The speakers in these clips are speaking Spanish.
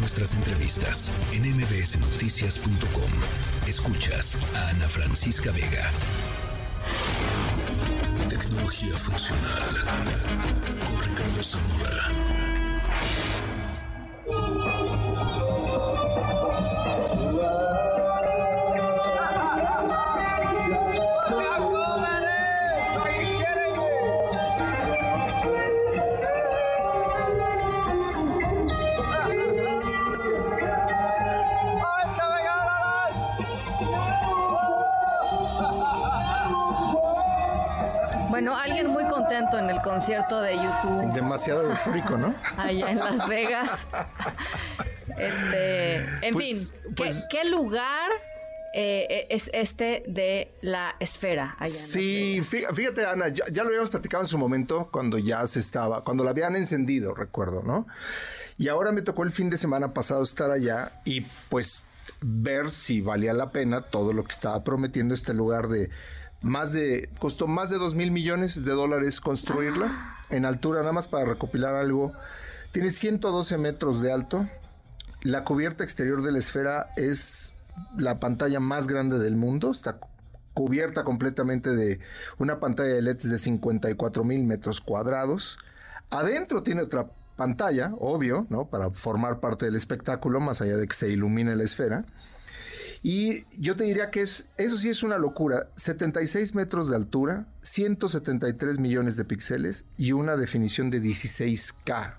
nuestras entrevistas en mbsnoticias.com. Escuchas a Ana Francisca Vega. Tecnología funcional con Ricardo Zamora. Contento en el concierto de YouTube. Demasiado eufórico, ¿no? Allá en Las Vegas. Este, en Pues- fin, ¿qué, pues- qué lugar eh, es este de la esfera allá en Las Sí, Vegas? fí- fíjate, Ana, ya, ya lo habíamos platicado en su momento cuando ya se estaba, cuando la habían encendido, recuerdo, ¿no? Y ahora me tocó el fin de semana pasado estar allá y pues ver si valía la pena todo lo que estaba prometiendo este lugar de más de, costó más de 2 mil millones de dólares construirla en altura, nada más para recopilar algo. Tiene 112 metros de alto. La cubierta exterior de la esfera es la pantalla más grande del mundo. Está cu- cubierta completamente de una pantalla de LEDs de 54 mil metros cuadrados. Adentro tiene otra pantalla, obvio, ¿no? Para formar parte del espectáculo, más allá de que se ilumine la esfera. Y yo te diría que es, eso sí es una locura. 76 metros de altura, 173 millones de píxeles y una definición de 16K.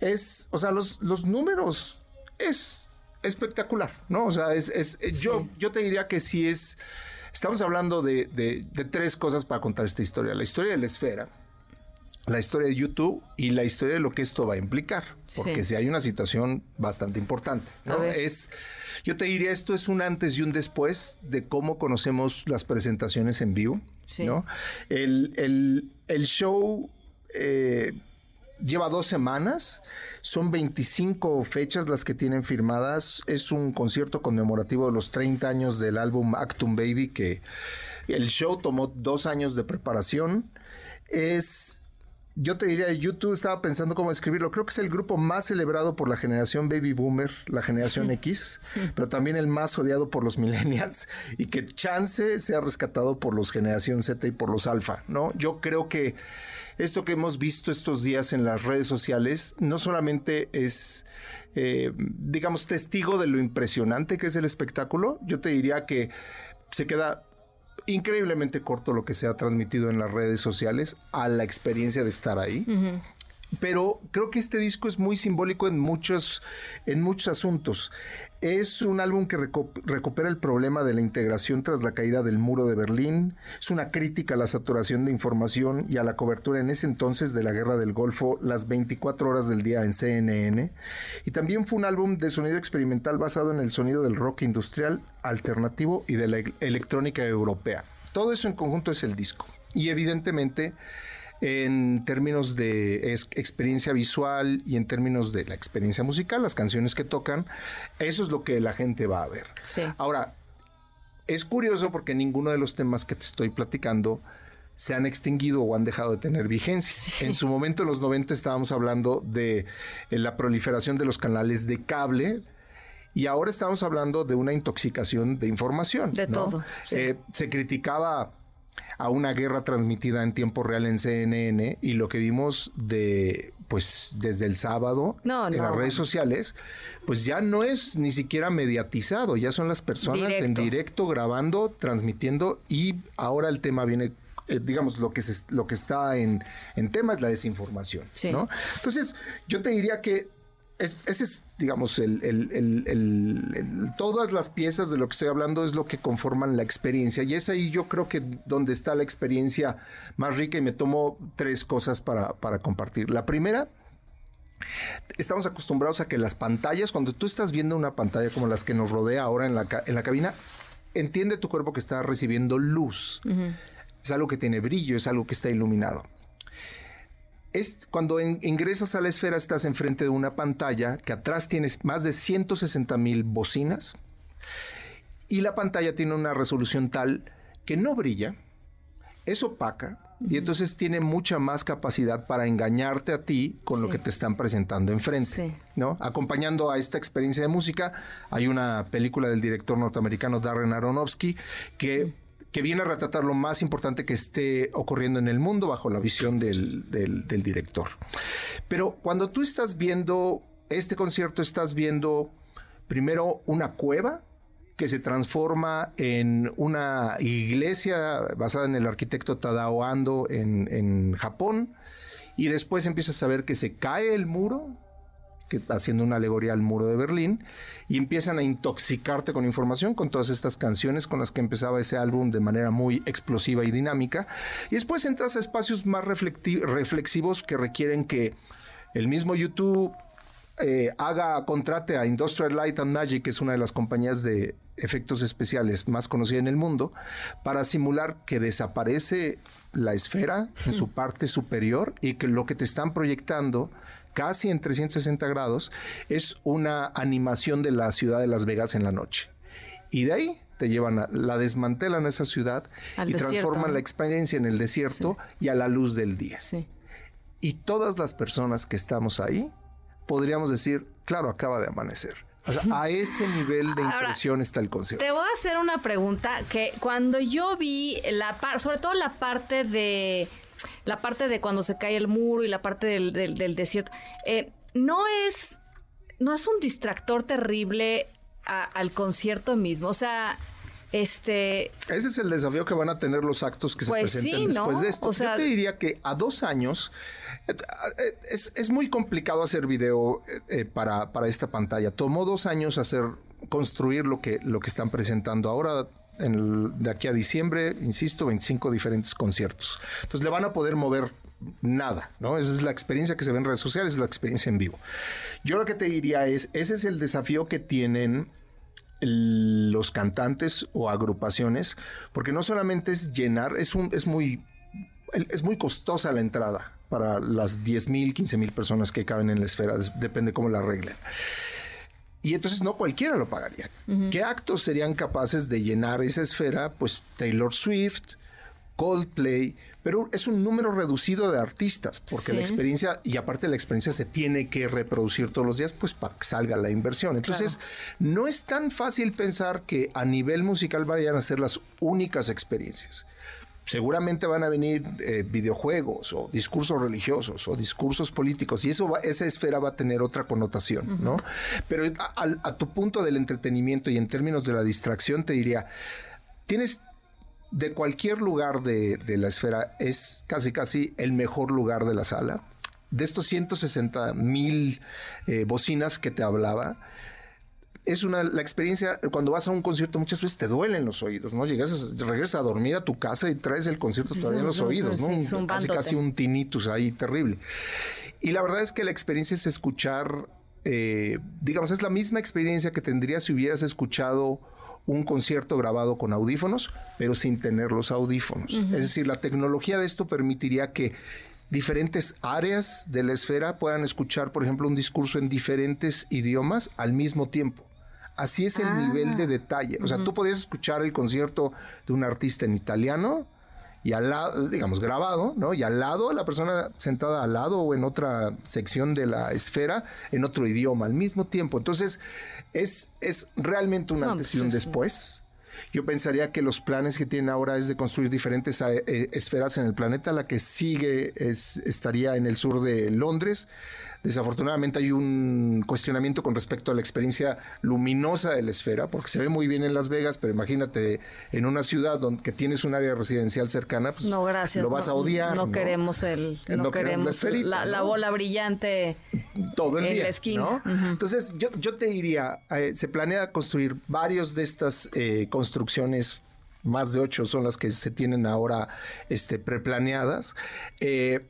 Es, o sea, los, los números es espectacular, ¿no? O sea, es, es- es- yo, yo te diría que sí es. Estamos hablando de, de- de tres cosas para contar esta historia: la historia de la esfera, la historia de YouTube y la historia de lo que esto va a implicar. Porque Sí. si hay una situación bastante importante. Es, yo te diría, esto es un antes y un después de cómo conocemos las presentaciones en vivo, Sí. ¿no? El, el- el show eh, lleva dos semanas, son 25 fechas las que tienen firmadas, es un concierto conmemorativo de los 30 años del álbum Actum Baby, que el show tomó dos años de preparación, es... Yo te diría, YouTube estaba pensando cómo escribirlo. Creo que es el grupo más celebrado por la generación baby boomer, la generación X, pero también el más odiado por los millennials y que chance sea rescatado por los generación Z y por los alfa, ¿no? Yo creo que esto que hemos visto estos días en las redes sociales no solamente es, eh, digamos, testigo de lo impresionante que es el espectáculo, yo te diría que se queda increíblemente corto lo que se ha transmitido en las redes sociales a la experiencia de estar ahí. Pero creo que este disco es muy simbólico en muchos, en muchos asuntos. Es un álbum que recupera el problema de la integración tras la caída del muro de Berlín. Es una crítica a la saturación de información y a la cobertura en ese entonces de la guerra del Golfo las 24 horas del día en CNN. Y también fue un álbum de sonido experimental basado en el sonido del rock industrial, alternativo y de la e- electrónica europea. Todo eso en conjunto es el disco. Y evidentemente en términos de experiencia visual y en términos de la experiencia musical, las canciones que tocan, eso es lo que la gente va a ver. Sí. Ahora, es curioso porque ninguno de los temas que te estoy platicando se han extinguido o han dejado de tener vigencia. En su momento, en los 90, estábamos hablando de eh, la proliferación de los canales de cable. Y ahora estamos hablando de una intoxicación de información. De ¿no? todo, sí. Eh, se criticaba a una guerra transmitida en tiempo real en CNN y lo que vimos de pues desde el sábado No, en no, las redes sociales pues ya no es ni siquiera mediatizado ya son las personas en Directo. directo grabando transmitiendo y ahora el tema viene eh, digamos lo que se, lo que está en, en tema es la desinformación Sí. ¿no? entonces yo te diría que es- ese es, digamos, el, el- el- todas las piezas de lo que estoy hablando es lo que conforman la experiencia. Y es ahí yo creo que donde está la experiencia más rica y me tomo tres cosas para, para compartir. La primera, estamos acostumbrados a que las pantallas, cuando tú estás viendo una pantalla como las que nos rodea ahora en la, en la cabina, entiende tu cuerpo que está recibiendo luz. Es algo que tiene brillo, es algo que está iluminado. Es cuando en- ingresas a la esfera estás enfrente de una pantalla que atrás tienes más de 160 mil bocinas y la pantalla tiene una resolución tal que no brilla, es opaca, Y entonces tiene mucha más capacidad para engañarte a ti con lo que te están presentando enfrente. ¿no? Acompañando a esta experiencia de música, hay una película del director norteamericano Darren Aronofsky que que viene a retratar lo más importante que esté ocurriendo en el mundo bajo la visión del, del, director. Pero cuando tú estás viendo este concierto, estás viendo primero una cueva que se transforma en una iglesia basada en el arquitecto Tadao Ando en, en Japón, y después empiezas a ver que se cae el muro haciendo una alegoría al muro de Berlín, y empiezan a intoxicarte con información, con todas estas canciones con las que empezaba ese álbum de manera muy explosiva y dinámica, y después entras a espacios más reflexivos que requieren que el mismo YouTube eh, haga, contrate a Industrial Light and Magic, que es una de las compañías de efectos especiales más conocida en el mundo, para simular que desaparece la esfera en su parte superior y que lo que te están proyectando casi en 360 grados, es una animación de la ciudad de Las Vegas en la noche. Y de ahí te llevan a, la desmantelan esa ciudad y transforman la experiencia en el desierto y a la luz del día. Y todas las personas que estamos ahí, podríamos decir, claro, acaba de amanecer. O sea, a ese nivel de impresión está el concierto. Te voy a hacer una pregunta que cuando yo vi la sobre todo la parte de la parte de cuando se cae el muro y la parte del, del, desierto, eh, no es no es un distractor terrible al concierto mismo. O sea, este. Ese es el desafío que van a tener los actos que se pues presenten después de esto. Yo te diría que a dos años eh, eh, es, muy complicado hacer video para, para esta pantalla. Tomó dos años hacer construir lo que, lo que están presentando ahora de aquí a diciembre, insisto, 25 diferentes conciertos. Entonces le van a poder mover nada, ¿no? Esa es la experiencia que se ve en redes sociales, es la experiencia en vivo. Yo lo que te diría es, ese es el desafío que tienen los cantantes o agrupaciones, porque no solamente es llenar, es, un, es, muy, es muy costosa la entrada para las 10 mil, 15 mil personas que caben en la esfera, depende cómo la arreglen. Y entonces no cualquiera lo pagaría. ¿Qué actos serían capaces de llenar esa esfera? Pues Taylor Swift, Coldplay, pero es un número reducido de artistas, porque la experiencia, y aparte la experiencia se tiene que reproducir todos los días, pues para que salga la inversión. Entonces, no es tan fácil pensar que a nivel musical vayan a ser las únicas experiencias seguramente van a venir eh, videojuegos o discursos religiosos o discursos políticos y eso esa esfera va a tener otra connotación, ¿no? Pero a, tu punto del entretenimiento y en términos de la distracción te diría, tienes de cualquier lugar de, la esfera es casi casi el mejor lugar de la sala. De estos 160 mil eh, bocinas que te hablaba, es una la experiencia cuando vas a un concierto muchas veces te duelen los oídos, ¿no? Llegas regresas a dormir a tu casa y traes el concierto todavía en los oídos, ¿no? casi casi un tinnitus ahí terrible. Y la verdad es que la experiencia es escuchar eh, digamos, es la misma experiencia que tendrías si hubieras escuchado un concierto grabado con audífonos, pero sin tener los audífonos. Es decir, la tecnología de esto permitiría que diferentes áreas de la esfera puedan escuchar, por ejemplo, un discurso en diferentes idiomas al mismo tiempo. Así es el nivel de ah. detalle. O sea, tú podías escuchar el concierto de un artista en italiano y al lado, digamos, grabado, ¿no? Y al lado, la persona sentada al lado o en otra sección de la esfera, en otro idioma, al mismo tiempo. Entonces, es, es realmente un antes y un pues después. Yo pensaría que los planes que tienen ahora es de construir diferentes eh, esferas en el planeta. La que sigue es, estaría en el sur de Londres. Desafortunadamente hay un cuestionamiento con respecto a la experiencia luminosa de la esfera, porque se ve muy bien en Las Vegas, pero imagínate en una ciudad donde que tienes un área residencial cercana, pues no, gracias, lo vas a odiar. No, queremos el, no, queremos la, bola brillante todo el en día, la esquina. Entonces yo, yo te diría, eh, se planea construir varios de estas eh, construcciones más de ocho son las que se tienen ahora este, preplaneadas, eh,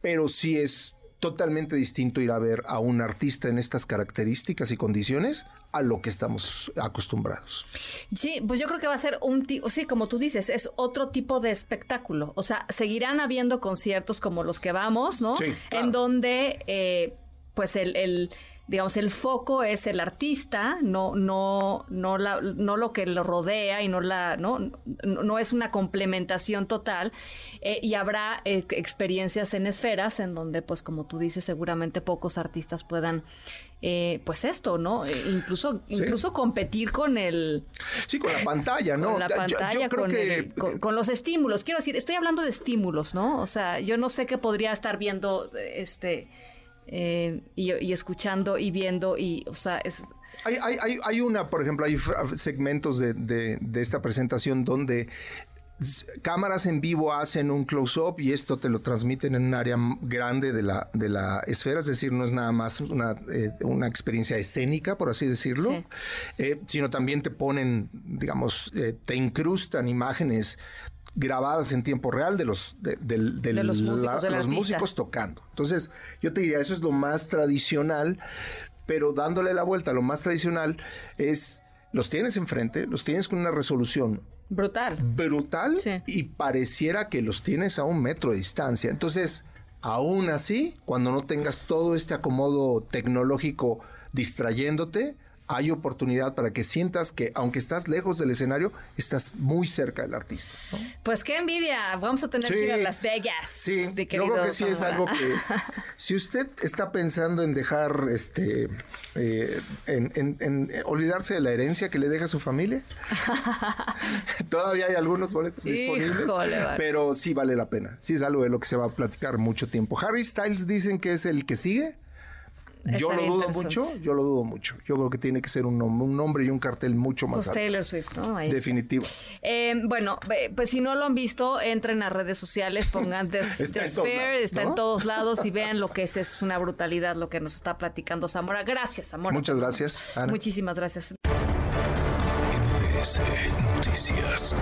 pero sí es totalmente distinto ir a ver a un artista en estas características y condiciones a lo que estamos acostumbrados. Sí, pues yo creo que va a ser un tipo, sí, como tú dices, es otro tipo de espectáculo. O sea, seguirán habiendo conciertos como los que vamos, ¿no? Sí, En donde, eh, pues el, digamos, el foco es el artista, no, no, no, la, no lo que lo rodea y no la, no, no es una complementación total. Eh, y habrá eh, experiencias en esferas en donde, pues, como tú dices, seguramente pocos artistas puedan eh, pues esto, ¿no? incluso, incluso competir con el... Sí, con la pantalla, ¿no? Con la pantalla, con, los estímulos. Quiero decir, estoy hablando de estímulos, ¿no? O sea, yo no sé qué podría estar viendo este eh, y, escuchando y viendo y, o sea, es... Hay, hay, hay una, por ejemplo, hay segmentos de, de, esta presentación donde cámaras en vivo hacen un close-up y esto te lo transmiten en un área grande de la, de la esfera, es decir, no es nada más una, eh, una experiencia escénica, por así decirlo, eh, sino también te ponen, digamos, te incrustan imágenes grabadas en tiempo real de los, de, los, músicos, tocando. Entonces, yo te diría, eso es lo más tradicional, pero dándole la vuelta, lo más tradicional es, los tienes enfrente, los tienes con una resolución brutal. Brutal y pareciera que los tienes a un metro de distancia. Entonces, aún así, cuando no tengas todo este acomodo tecnológico distrayéndote, hay oportunidad para que sientas que aunque estás lejos del escenario, estás muy cerca del artista. Pues qué envidia, vamos a tener que ir a Las Vegas. Sí, yo creo que sí es algo que si usted está pensando en dejar, este, eh, en, olvidarse de la herencia que le deja a su familia, todavía hay algunos boletos disponibles, pero sí vale la pena. Sí es algo de lo que se va a platicar mucho tiempo. Harry Styles dicen que es el que sigue. Yo lo dudo mucho, yo lo dudo mucho. Yo creo que tiene que ser un, un nombre y un cartel mucho más pues Taylor Swift, ¿no? Definitivo. Eh, bueno, pues si no lo han visto, entren a redes sociales, pongan The, está, Sphere, está en todos lados y vean lo que es. Es una brutalidad lo que nos está platicando Zamora. Gracias, Zamora. Muchas gracias. Muchísimas gracias. Noticias.